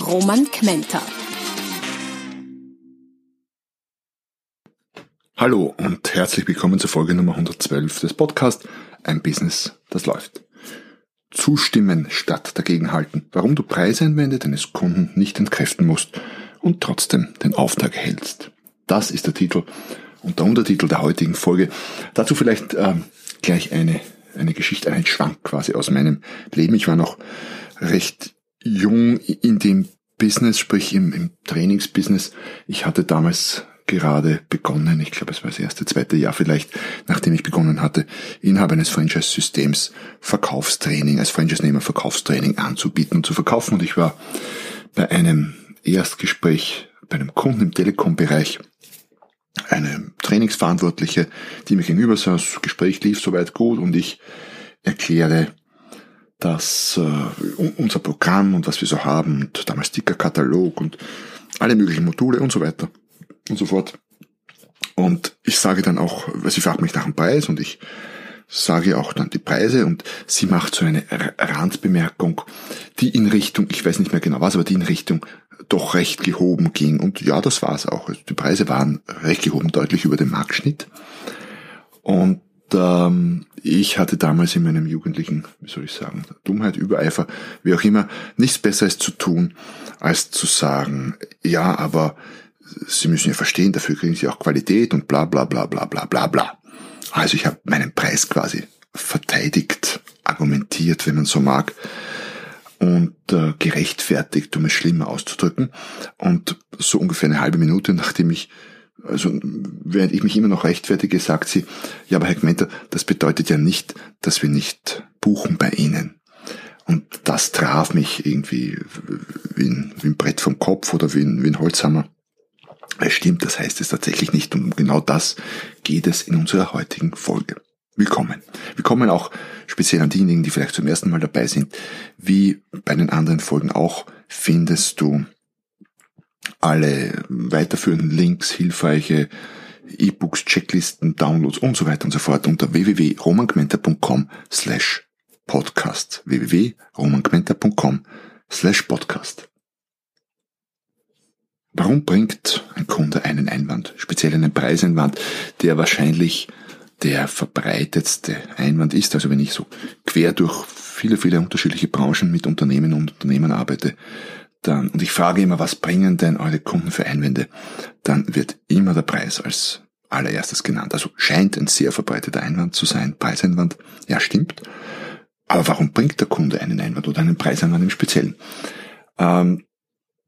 Roman Kmenter. Hallo und herzlich willkommen zur Folge Nummer 112 des Podcasts Ein Business, das läuft. Zustimmen statt dagegenhalten. Warum du Preiseinwände deines Kunden nicht entkräften musst und trotzdem den Auftrag erhältst. Das ist der Titel und der Untertitel der heutigen Folge. Dazu vielleicht äh, gleich eine, eine Geschichte, einen Schwank quasi aus meinem Leben. Ich war noch recht jung in dem Business, sprich im, im Trainingsbusiness. Ich hatte damals gerade begonnen, ich glaube es war das erste, zweite Jahr vielleicht, nachdem ich begonnen hatte, Inhaber eines Franchise-Systems Verkaufstraining, als Franchise-Nehmer Verkaufstraining anzubieten und zu verkaufen. Und ich war bei einem Erstgespräch bei einem Kunden im Telekom-Bereich, eine Trainingsverantwortliche, die mir gegenüber saß, Gespräch lief soweit gut und ich erkläre dass äh, unser Programm und was wir so haben und damals Sticker-Katalog und alle möglichen Module und so weiter und so fort. Und ich sage dann auch, sie fragt mich nach dem Preis und ich sage auch dann die Preise und sie macht so eine Randbemerkung, die in Richtung, ich weiß nicht mehr genau was, aber die in Richtung doch recht gehoben ging. Und ja, das war's auch. Also die Preise waren recht gehoben, deutlich über dem Marktschnitt. Und ähm, ich hatte damals in meinem jugendlichen, wie soll ich sagen, Dummheit, Übereifer, wie auch immer, nichts Besseres zu tun, als zu sagen, ja, aber Sie müssen ja verstehen, dafür kriegen Sie auch Qualität und bla bla bla bla bla bla bla. Also ich habe meinen Preis quasi verteidigt, argumentiert, wenn man so mag, und äh, gerechtfertigt, um es schlimmer auszudrücken. Und so ungefähr eine halbe Minute, nachdem ich, also während ich mich immer noch rechtfertige, sagt sie, ja, aber Herr Gmenter, das bedeutet ja nicht, dass wir nicht buchen bei Ihnen. Und das traf mich irgendwie wie ein, wie ein Brett vom Kopf oder wie ein, wie ein Holzhammer. Es stimmt, das heißt es tatsächlich nicht. Und um genau das geht es in unserer heutigen Folge. Willkommen. Willkommen auch speziell an diejenigen, die vielleicht zum ersten Mal dabei sind. Wie bei den anderen Folgen auch findest du alle weiterführenden Links, hilfreiche E-Books, Checklisten, Downloads und so weiter und so fort unter www.romangmenta.com slash podcast. www.romangmenta.com slash podcast. Warum bringt ein Kunde einen Einwand, speziell einen Preiseinwand, der wahrscheinlich der verbreitetste Einwand ist? Also wenn ich so quer durch viele, viele unterschiedliche Branchen mit Unternehmen und Unternehmen arbeite, dann, und ich frage immer, was bringen denn eure Kunden für Einwände, dann wird immer der Preis als allererstes genannt. Also scheint ein sehr verbreiteter Einwand zu sein, Preiseinwand. Ja, stimmt. Aber warum bringt der Kunde einen Einwand oder einen Preiseinwand im Speziellen? Ähm,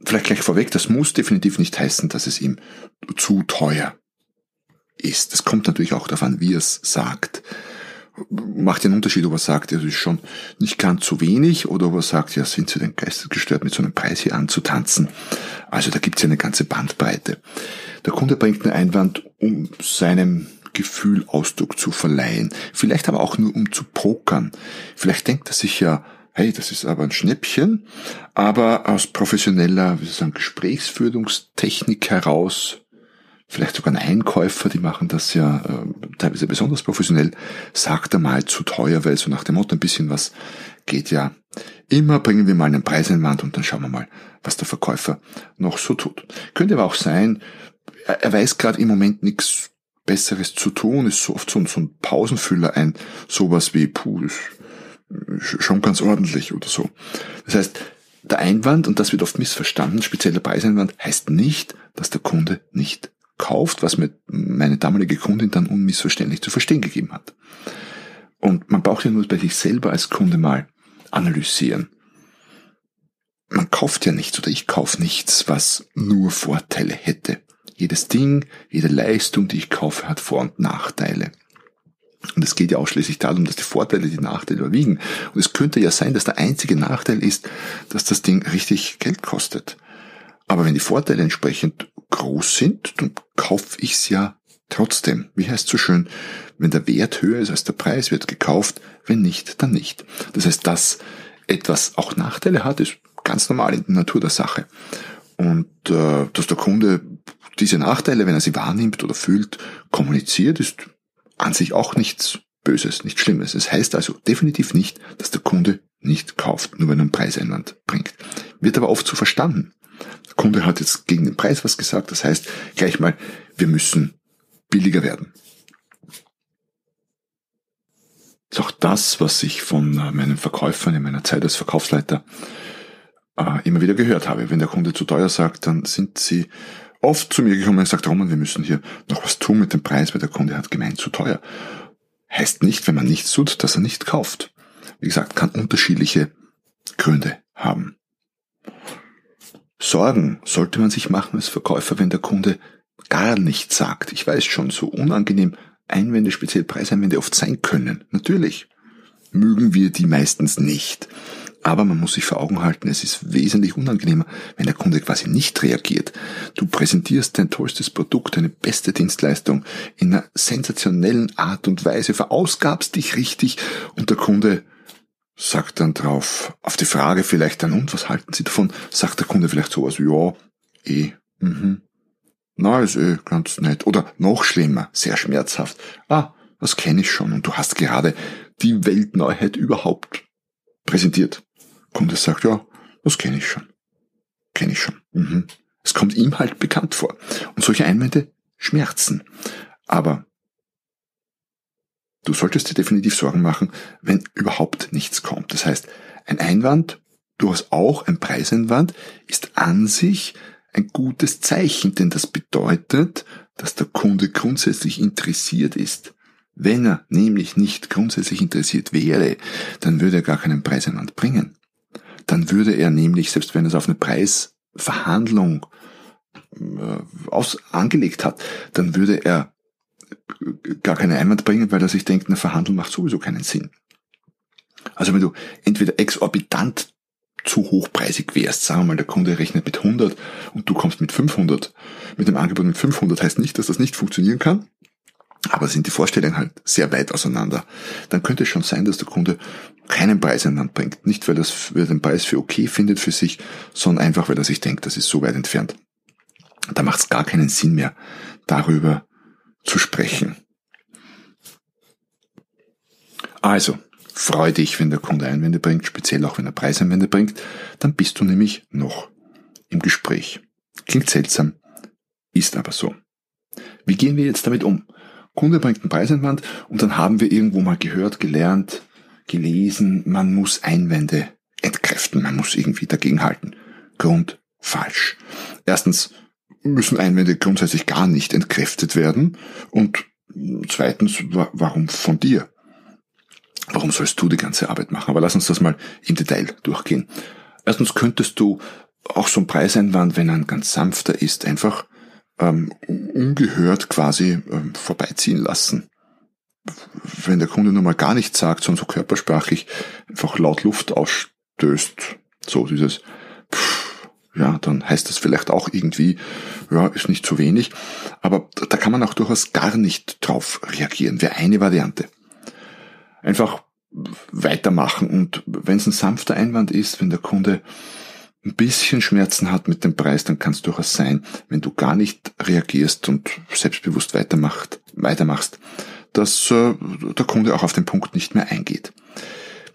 vielleicht gleich vorweg, das muss definitiv nicht heißen, dass es ihm zu teuer ist. Es kommt natürlich auch an, wie er es sagt. Macht den Unterschied, ob er sagt, es ist schon nicht ganz zu wenig oder ob er sagt, ja, sind Sie denn geistesgestört, mit so einem Preis hier anzutanzen? Also da gibt es ja eine ganze Bandbreite. Der Kunde bringt einen Einwand, um seinem Gefühl Ausdruck zu verleihen. Vielleicht aber auch nur um zu pokern. Vielleicht denkt er sich ja, hey, das ist aber ein Schnäppchen, aber aus professioneller, wie soll ich sagen, Gesprächsführungstechnik heraus, vielleicht sogar ein Einkäufer, die machen das ja äh, teilweise besonders professionell, sagt er mal zu teuer, weil so nach dem Motto ein bisschen was geht ja immer, bringen wir mal einen Preiseinwand und dann schauen wir mal, was der Verkäufer noch so tut. Könnte aber auch sein, er weiß gerade im Moment nichts Besseres zu tun, ist so oft so, so ein Pausenfüller ein, sowas wie, puh, das schon ganz ordentlich oder so. Das heißt, der Einwand, und das wird oft missverstanden, spezieller Preiseinwand, heißt nicht, dass der Kunde nicht kauft, was mir meine damalige Kundin dann unmissverständlich zu verstehen gegeben hat. Und man braucht ja nur bei sich selber als Kunde mal analysieren. Man kauft ja nichts oder ich kaufe nichts, was nur Vorteile hätte. Jedes Ding, jede Leistung, die ich kaufe, hat Vor- und Nachteile. Und es geht ja ausschließlich darum, dass die Vorteile die Nachteile überwiegen. Und es könnte ja sein, dass der einzige Nachteil ist, dass das Ding richtig Geld kostet. Aber wenn die Vorteile entsprechend groß sind, dann kaufe ich es ja trotzdem. Wie heißt so schön, wenn der Wert höher ist als der Preis, wird gekauft, wenn nicht, dann nicht. Das heißt, dass etwas auch Nachteile hat, ist ganz normal in der Natur der Sache. Und äh, dass der Kunde diese Nachteile, wenn er sie wahrnimmt oder fühlt, kommuniziert, ist an sich auch nichts Böses, nichts Schlimmes. Es heißt also definitiv nicht, dass der Kunde nicht kauft, nur wenn er einen Preiseinwand bringt. Wird aber oft so verstanden. Der Kunde hat jetzt gegen den Preis was gesagt, das heißt gleich mal, wir müssen billiger werden. Das ist auch das, was ich von äh, meinen Verkäufern in meiner Zeit als Verkaufsleiter äh, immer wieder gehört habe. Wenn der Kunde zu teuer sagt, dann sind sie oft zu mir gekommen und gesagt, Roman, wir müssen hier noch was tun mit dem Preis, weil der Kunde hat gemeint, zu teuer. Heißt nicht, wenn man nichts tut, dass er nicht kauft. Wie gesagt, kann unterschiedliche Gründe haben. Sorgen sollte man sich machen als Verkäufer, wenn der Kunde gar nichts sagt. Ich weiß schon, so unangenehm Einwände, speziell Preiseinwände oft sein können. Natürlich mögen wir die meistens nicht. Aber man muss sich vor Augen halten, es ist wesentlich unangenehmer, wenn der Kunde quasi nicht reagiert. Du präsentierst dein tollstes Produkt, deine beste Dienstleistung in einer sensationellen Art und Weise, verausgabst dich richtig und der Kunde sagt dann drauf, auf die Frage vielleicht dann, und was halten Sie davon, sagt der Kunde vielleicht sowas, ja, eh, mhm, na, ist eh ganz nett. Oder noch schlimmer, sehr schmerzhaft, ah, das kenne ich schon und du hast gerade die Weltneuheit überhaupt präsentiert. Kunde sagt, ja, das kenne ich schon. Kenne ich schon. Mhm. Es kommt ihm halt bekannt vor. Und solche Einwände schmerzen. Aber du solltest dir definitiv Sorgen machen, wenn überhaupt nichts kommt. Das heißt, ein Einwand, durchaus auch ein Preiseinwand, ist an sich ein gutes Zeichen, denn das bedeutet, dass der Kunde grundsätzlich interessiert ist. Wenn er nämlich nicht grundsätzlich interessiert wäre, dann würde er gar keinen Preiseinwand bringen dann würde er nämlich, selbst wenn er es auf eine Preisverhandlung äh, aus, angelegt hat, dann würde er gar keinen Einwand bringen, weil er sich denkt, eine Verhandlung macht sowieso keinen Sinn. Also wenn du entweder exorbitant zu hochpreisig wärst, sagen wir mal, der Kunde rechnet mit 100 und du kommst mit 500, mit dem Angebot mit 500 heißt nicht, dass das nicht funktionieren kann, aber sind die Vorstellungen halt sehr weit auseinander, dann könnte es schon sein, dass der Kunde keinen Preis in Land bringt. Nicht, weil, weil er den Preis für okay findet für sich, sondern einfach, weil er sich denkt, das ist so weit entfernt. Da macht es gar keinen Sinn mehr, darüber zu sprechen. Also, freu dich, wenn der Kunde Einwände bringt, speziell auch wenn er Preiseinwände bringt, dann bist du nämlich noch im Gespräch. Klingt seltsam, ist aber so. Wie gehen wir jetzt damit um? Kunde bringt einen Preiseinwand und dann haben wir irgendwo mal gehört, gelernt, gelesen, man muss Einwände entkräften, man muss irgendwie dagegenhalten. Grund falsch. Erstens müssen Einwände grundsätzlich gar nicht entkräftet werden und zweitens, warum von dir? Warum sollst du die ganze Arbeit machen? Aber lass uns das mal im Detail durchgehen. Erstens könntest du auch so einen Preiseinwand, wenn er ein ganz sanfter ist, einfach ähm, ungehört quasi ähm, vorbeiziehen lassen. Wenn der Kunde nur mal gar nichts sagt, sondern so körpersprachlich einfach laut Luft ausstößt, so dieses pff, ja, dann heißt das vielleicht auch irgendwie, ja, ist nicht zu wenig. Aber da kann man auch durchaus gar nicht drauf reagieren. Wäre eine Variante. Einfach weitermachen und wenn es ein sanfter Einwand ist, wenn der Kunde ein bisschen Schmerzen hat mit dem Preis, dann kann es durchaus sein, wenn du gar nicht reagierst und selbstbewusst weitermacht, weitermachst, dass äh, der Kunde auch auf den Punkt nicht mehr eingeht.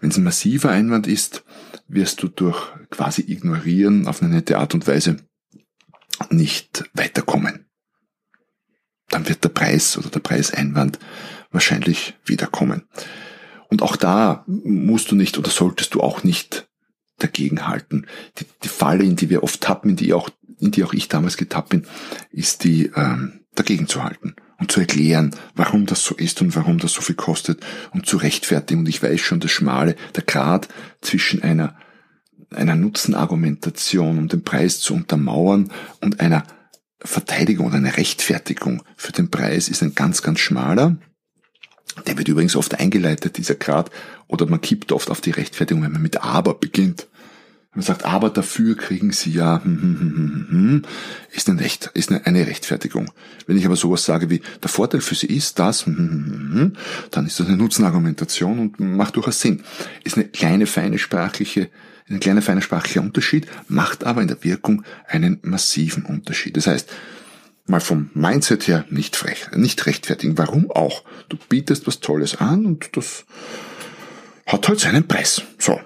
Wenn es ein massiver Einwand ist, wirst du durch quasi ignorieren auf eine nette Art und Weise nicht weiterkommen. Dann wird der Preis oder der Preiseinwand wahrscheinlich wiederkommen. Und auch da musst du nicht oder solltest du auch nicht dagegenhalten. Die, die Falle, in die wir oft tappen, in die auch, in die auch ich damals getappt bin, ist die ähm, dagegen zu halten und zu erklären, warum das so ist und warum das so viel kostet und zu rechtfertigen. Und ich weiß schon, das Schmale, der Grad zwischen einer, einer Nutzenargumentation, um den Preis zu untermauern und einer Verteidigung oder einer Rechtfertigung für den Preis ist ein ganz, ganz schmaler. Der wird übrigens oft eingeleitet, dieser Grad, oder man kippt oft auf die Rechtfertigung, wenn man mit aber beginnt. Man sagt, aber dafür kriegen sie ja, hm, hm, hm, hm, hm, ist, ein Recht, ist eine Rechtfertigung. Wenn ich aber sowas sage wie, der Vorteil für sie ist das, hm, hm, hm, dann ist das eine Nutzenargumentation und macht durchaus Sinn. Ist eine kleine, feine sprachliche, ein kleiner, feiner sprachlicher Unterschied, macht aber in der Wirkung einen massiven Unterschied. Das heißt, mal vom Mindset her nicht frech, nicht rechtfertigen. Warum auch? Du bietest was Tolles an und das hat halt seinen Preis. So.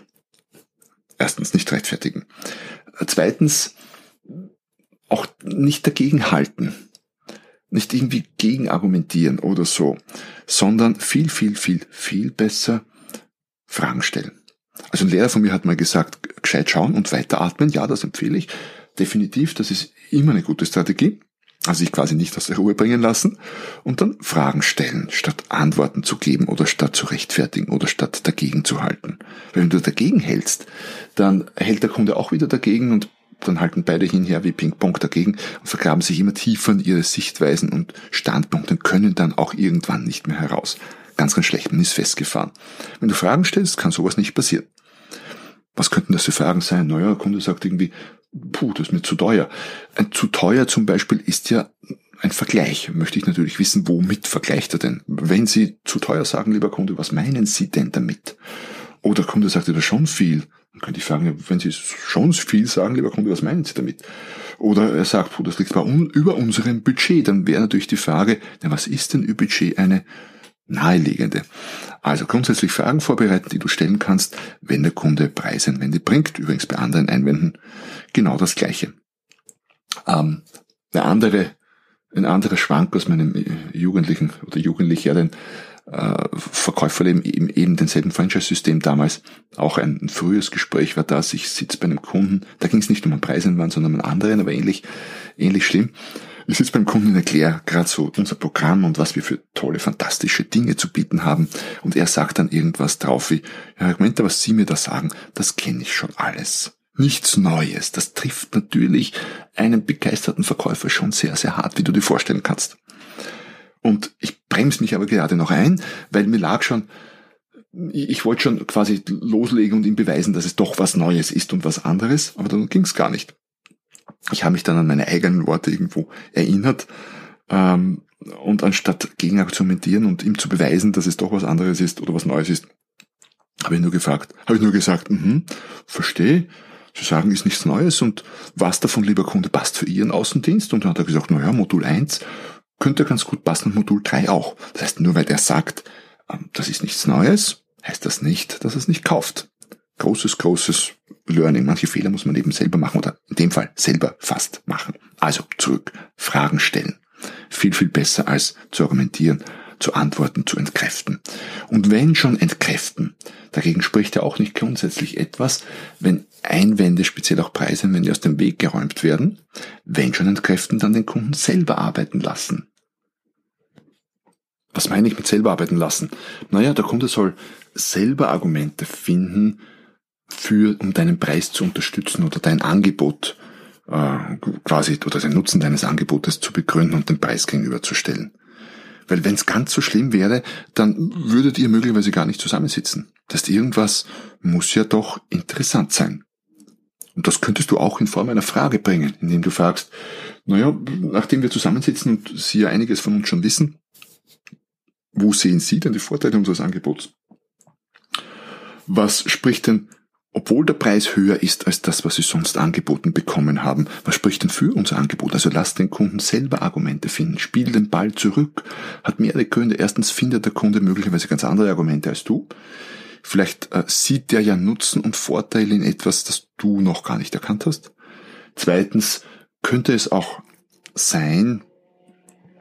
Erstens nicht rechtfertigen. Zweitens auch nicht dagegenhalten. Nicht irgendwie gegen argumentieren oder so, sondern viel, viel, viel, viel besser Fragen stellen. Also ein Lehrer von mir hat mal gesagt, gescheit schauen und weiteratmen. Ja, das empfehle ich. Definitiv, das ist immer eine gute Strategie. Also sich quasi nicht aus der Ruhe bringen lassen und dann Fragen stellen, statt Antworten zu geben oder statt zu rechtfertigen oder statt dagegen zu halten. Weil wenn du dagegen hältst, dann hält der Kunde auch wieder dagegen und dann halten beide hinher wie Ping-Pong dagegen und vergraben sich immer tiefer in ihre Sichtweisen und Standpunkte und können dann auch irgendwann nicht mehr heraus. Ganz, ganz schlecht, man ist festgefahren. Wenn du Fragen stellst, kann sowas nicht passieren. Was könnten das für Fragen sein? Naja, der Kunde sagt irgendwie, puh, das ist mir zu teuer. Ein zu teuer zum Beispiel ist ja ein Vergleich. Möchte ich natürlich wissen, womit vergleicht er denn? Wenn Sie zu teuer sagen, lieber Kunde, was meinen Sie denn damit? Oder der Kunde sagt, das schon viel. Dann könnte ich fragen, wenn Sie schon viel sagen, lieber Kunde, was meinen Sie damit? Oder er sagt, puh, das liegt bei un über unserem Budget. Dann wäre natürlich die Frage, na, was ist denn über Budget eine naheliegende? Also grundsätzlich Fragen vorbereiten, die du stellen kannst, wenn der Kunde Preiseinwände bringt. Übrigens bei anderen Einwänden genau das Gleiche. Ähm, eine andere, ein anderer Schwank aus meinem Jugendlichen oder Jugendlicheren äh, Verkäuferleben eben, eben denselben Franchise-System damals. Auch ein, ein frühes Gespräch war das. Ich sitze bei einem Kunden, da ging es nicht um einen Preiseinwand, sondern um einen anderen, aber ähnlich, ähnlich schlimm. Ich sitze beim Kunden und erkläre gerade so unser Programm und was wir für tolle, fantastische Dinge zu bieten haben. Und er sagt dann irgendwas drauf wie, ja, Moment, was Sie mir da sagen, das kenne ich schon alles. Nichts Neues. Das trifft natürlich einen begeisterten Verkäufer schon sehr, sehr hart, wie du dir vorstellen kannst. Und ich bremse mich aber gerade noch ein, weil mir lag schon, ich wollte schon quasi loslegen und ihm beweisen, dass es doch was Neues ist und was anderes, aber dann ging es gar nicht. Ich habe mich dann an meine eigenen Worte irgendwo erinnert ähm, und anstatt gegen und ihm zu beweisen, dass es doch was anderes ist oder was Neues ist, habe ich nur gefragt, habe ich nur gesagt, mhm, verstehe, Sie sagen, ist nichts Neues und was davon, lieber Kunde, passt für Ihren Außendienst? Und dann hat er gesagt, naja, Modul 1 könnte ganz gut passen und Modul 3 auch. Das heißt, nur weil er sagt, ähm, das ist nichts Neues, heißt das nicht, dass er es nicht kauft. Großes, großes Learning. Manche Fehler muss man eben selber machen oder in dem Fall selber fast machen. Also zurück, Fragen stellen. Viel, viel besser als zu argumentieren, zu antworten, zu entkräften. Und wenn schon entkräften, dagegen spricht ja auch nicht grundsätzlich etwas, wenn Einwände, speziell auch Preiseinwände aus dem Weg geräumt werden, wenn schon entkräften, dann den Kunden selber arbeiten lassen. Was meine ich mit selber arbeiten lassen? Naja, der Kunde soll selber Argumente finden, für, um deinen Preis zu unterstützen oder dein Angebot äh, quasi oder den Nutzen deines Angebotes zu begründen und den Preis gegenüberzustellen. Weil wenn es ganz so schlimm wäre, dann würdet ihr möglicherweise gar nicht zusammensitzen. Das heißt, irgendwas muss ja doch interessant sein. Und das könntest du auch in Form einer Frage bringen, indem du fragst, naja, nachdem wir zusammensitzen und Sie ja einiges von uns schon wissen, wo sehen Sie denn die Vorteile unseres Angebots? Was spricht denn obwohl der Preis höher ist als das, was sie sonst angeboten bekommen haben. Was spricht denn für unser Angebot? Also lass den Kunden selber Argumente finden. Spiel den Ball zurück. Hat mehrere Gründe. Erstens findet der Kunde möglicherweise ganz andere Argumente als du. Vielleicht äh, sieht der ja Nutzen und Vorteile in etwas, das du noch gar nicht erkannt hast. Zweitens könnte es auch sein,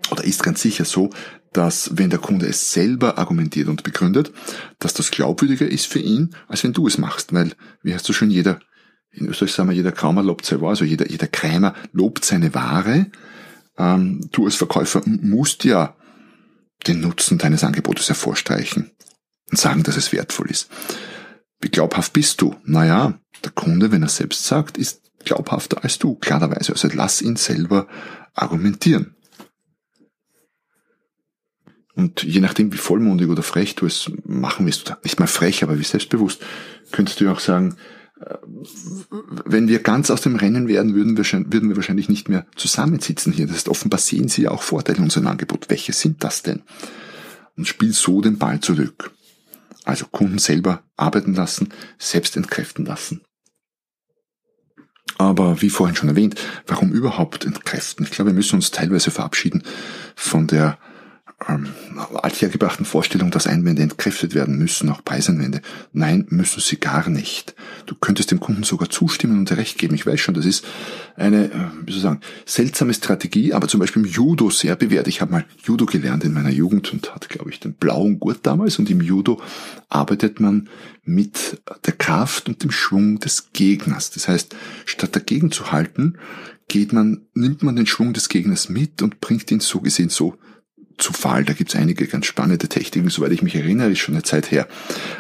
oder ist ganz sicher so, dass wenn der Kunde es selber argumentiert und begründet, dass das glaubwürdiger ist für ihn, als wenn du es machst. Weil, wie heißt so schön, jeder, in Österreich sagen wir, jeder Kraumer lobt seine Ware, also jeder, jeder Krämer lobt seine Ware. Ähm, du als Verkäufer musst ja den Nutzen deines Angebotes hervorstreichen und sagen, dass es wertvoll ist. Wie glaubhaft bist du? Naja, der Kunde, wenn er selbst sagt, ist glaubhafter als du, klarerweise. Also lass ihn selber argumentieren. Und je nachdem, wie vollmundig oder frech du es machen willst, nicht mal frech, aber wie selbstbewusst, könntest du auch sagen, äh, wenn wir ganz aus dem Rennen werden, würden wir, würden wir wahrscheinlich nicht mehr zusammensitzen hier. Das heißt, offenbar sehen sie ja auch Vorteile in unserem Angebot. Welche sind das denn? Und spiel so den Ball zurück. Also Kunden selber arbeiten lassen, selbst entkräften lassen. Aber wie vorhin schon erwähnt, warum überhaupt entkräften? Ich glaube, wir müssen uns teilweise verabschieden von der ähm, althergebrachten Vorstellung, dass Einwände entkräftet werden müssen, auch Preiseinwände. Nein, müssen sie gar nicht. Du könntest dem Kunden sogar zustimmen und recht geben. Ich weiß schon, das ist eine, äh, wie soll ich sagen, seltsame Strategie, aber zum Beispiel im Judo sehr bewährt. Ich habe mal Judo gelernt in meiner Jugend und hatte, glaube ich, den blauen Gurt damals. Und im Judo arbeitet man mit der Kraft und dem Schwung des Gegners. Das heißt, statt dagegen zu halten, geht man, nimmt man den Schwung des Gegners mit und bringt ihn so gesehen so zu Fall. Da gibt's einige ganz spannende Techniken, soweit ich mich erinnere, ist schon eine Zeit her.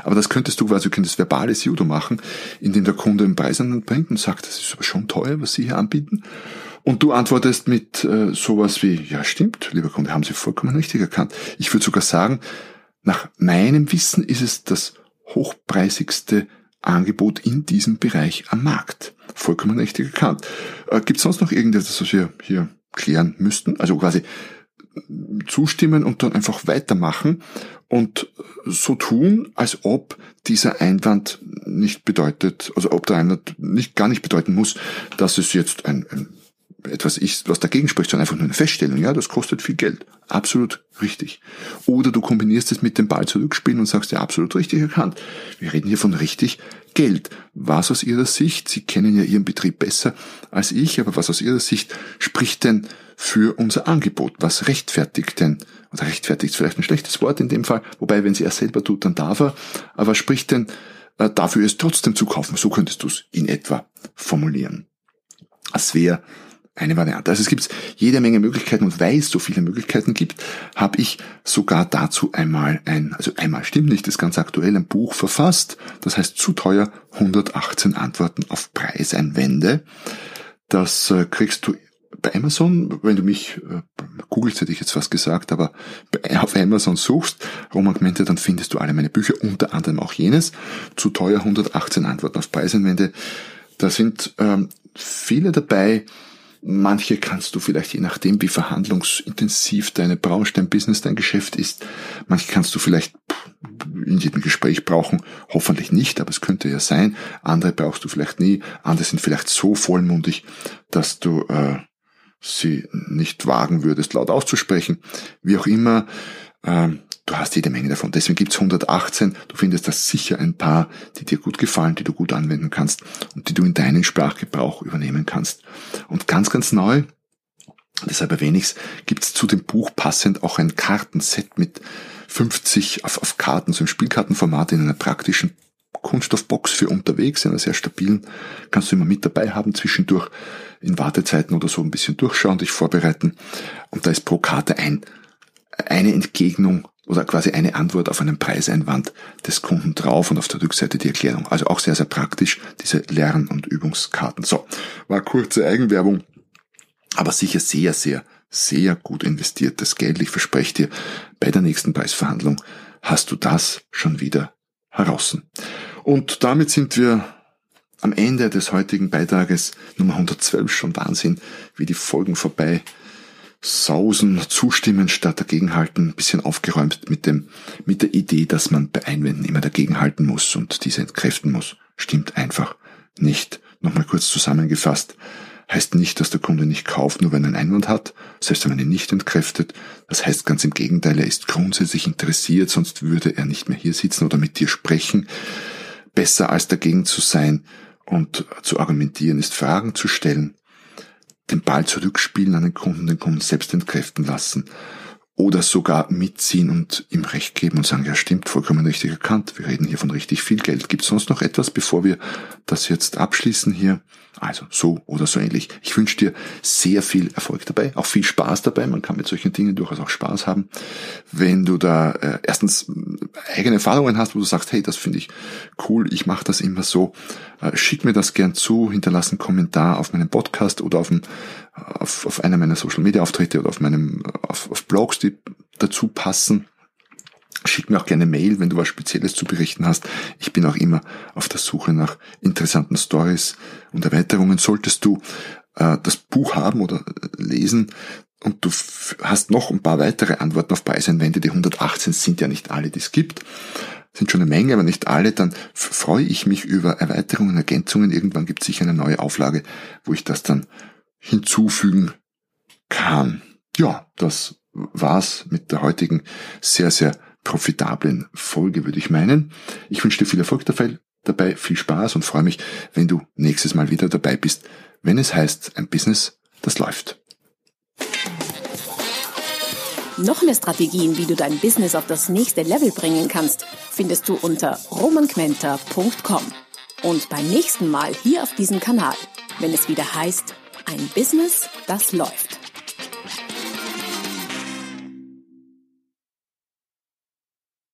Aber das könntest du quasi, du könntest verbales Judo machen, indem der Kunde einen Preis anbringt und sagt, das ist aber schon teuer, was Sie hier anbieten. Und du antwortest mit äh, sowas wie, ja stimmt, lieber Kunde, haben Sie vollkommen richtig erkannt. Ich würde sogar sagen, nach meinem Wissen ist es das hochpreisigste Angebot in diesem Bereich am Markt. Vollkommen richtig erkannt. Äh, Gibt sonst noch irgendetwas, was wir hier klären müssten? Also quasi zustimmen und dann einfach weitermachen und so tun, als ob dieser Einwand nicht bedeutet, also ob der Einwand nicht, gar nicht bedeuten muss, dass es jetzt ein, ein etwas ist, was dagegen spricht, sondern einfach nur eine Feststellung. Ja, das kostet viel Geld. Absolut richtig. Oder du kombinierst es mit dem Ball zurückspielen und sagst, ja, absolut richtig erkannt. Wir reden hier von richtig Geld. Was aus Ihrer Sicht, Sie kennen ja Ihren Betrieb besser als ich, aber was aus Ihrer Sicht spricht denn für unser Angebot? Was rechtfertigt denn, oder rechtfertigt vielleicht ein schlechtes Wort in dem Fall, wobei, wenn sie er selber tut, dann darf er, aber spricht denn äh, dafür, es trotzdem zu kaufen? So könntest du es in etwa formulieren. Es wäre eine Variante. Also es gibt jede Menge Möglichkeiten und weil es so viele Möglichkeiten gibt, habe ich sogar dazu einmal ein, also einmal stimmt nicht, das ganz aktuell ein Buch verfasst, das heißt zu teuer 118 Antworten auf Preiseinwände. Das äh, kriegst du bei Amazon, wenn du mich äh, googelst, hätte ich jetzt was gesagt, aber auf Amazon suchst, Romaugmente, dann findest du alle meine Bücher, unter anderem auch jenes, zu teuer 118 Antworten auf Preiseinwände. Da sind ähm, viele dabei, Manche kannst du vielleicht, je nachdem, wie verhandlungsintensiv deine Branche, dein Business, dein Geschäft ist, manche kannst du vielleicht in jedem Gespräch brauchen. Hoffentlich nicht, aber es könnte ja sein. Andere brauchst du vielleicht nie. Andere sind vielleicht so vollmundig, dass du äh, sie nicht wagen würdest, laut auszusprechen. Wie auch immer, ähm, du hast jede Menge davon. Deswegen gibt's 118. Du findest da sicher ein paar, die dir gut gefallen, die du gut anwenden kannst und die du in deinen Sprachgebrauch übernehmen kannst. Und ganz, ganz neu, deshalb erwähne ich's, gibt's zu dem Buch passend auch ein Kartenset mit 50 auf, auf Karten, so im Spielkartenformat in einer praktischen Kunststoffbox für unterwegs, in einer sehr stabilen, kannst du immer mit dabei haben, zwischendurch in Wartezeiten oder so ein bisschen durchschauen, dich vorbereiten. Und da ist pro Karte ein, eine Entgegnung oder quasi eine Antwort auf einen Preiseinwand des Kunden drauf und auf der Rückseite die Erklärung. Also auch sehr, sehr praktisch, diese Lern- und Übungskarten. So, war kurze Eigenwerbung, aber sicher sehr, sehr, sehr gut investiertes Geld. Ich verspreche dir, bei der nächsten Preisverhandlung hast du das schon wieder heraus. Und damit sind wir am Ende des heutigen Beitrages Nummer 112 schon Wahnsinn, wie die Folgen vorbei sausen, zustimmen statt dagegenhalten, bisschen aufgeräumt mit dem, mit der Idee, dass man bei Einwänden immer dagegenhalten muss und diese entkräften muss. Stimmt einfach nicht. Nochmal kurz zusammengefasst. Heißt nicht, dass der Kunde nicht kauft, nur wenn er einen Einwand hat, selbst wenn man ihn nicht entkräftet. Das heißt ganz im Gegenteil, er ist grundsätzlich interessiert, sonst würde er nicht mehr hier sitzen oder mit dir sprechen. Besser als dagegen zu sein und zu argumentieren ist Fragen zu stellen den Ball zurückspielen an den Kunden, den Kunden selbst entkräften lassen oder sogar mitziehen und ihm Recht geben und sagen, ja stimmt, vollkommen richtig erkannt, wir reden hier von richtig viel Geld. Gibt es sonst noch etwas, bevor wir das jetzt abschließen hier? Also so oder so ähnlich. Ich wünsche dir sehr viel Erfolg dabei, auch viel Spaß dabei. Man kann mit solchen Dingen durchaus auch Spaß haben. Wenn du da äh, erstens eigene Erfahrungen hast, wo du sagst, hey, das finde ich cool, ich mache das immer so, äh, schick mir das gern zu, hinterlass einen Kommentar auf meinem Podcast oder auf, dem, auf, auf einer meiner Social Media Auftritte oder auf meinem auf, auf Blogs, die die dazu passen. Schick mir auch gerne Mail, wenn du was Spezielles zu berichten hast. Ich bin auch immer auf der Suche nach interessanten Stories und Erweiterungen. Solltest du äh, das Buch haben oder lesen und du hast noch ein paar weitere Antworten auf Preiseinwände, die 118 sind ja nicht alle, die es gibt, sind schon eine Menge, aber nicht alle, dann freue ich mich über Erweiterungen, Ergänzungen. Irgendwann gibt es sicher eine neue Auflage, wo ich das dann hinzufügen kann. Ja, das war's mit der heutigen sehr, sehr profitablen Folge, würde ich meinen. Ich wünsche dir viel Erfolg dabei, viel Spaß und freue mich, wenn du nächstes Mal wieder dabei bist, wenn es heißt, ein Business, das läuft. Noch mehr Strategien, wie du dein Business auf das nächste Level bringen kannst, findest du unter romanquenter.com. Und beim nächsten Mal hier auf diesem Kanal, wenn es wieder heißt, ein Business, das läuft.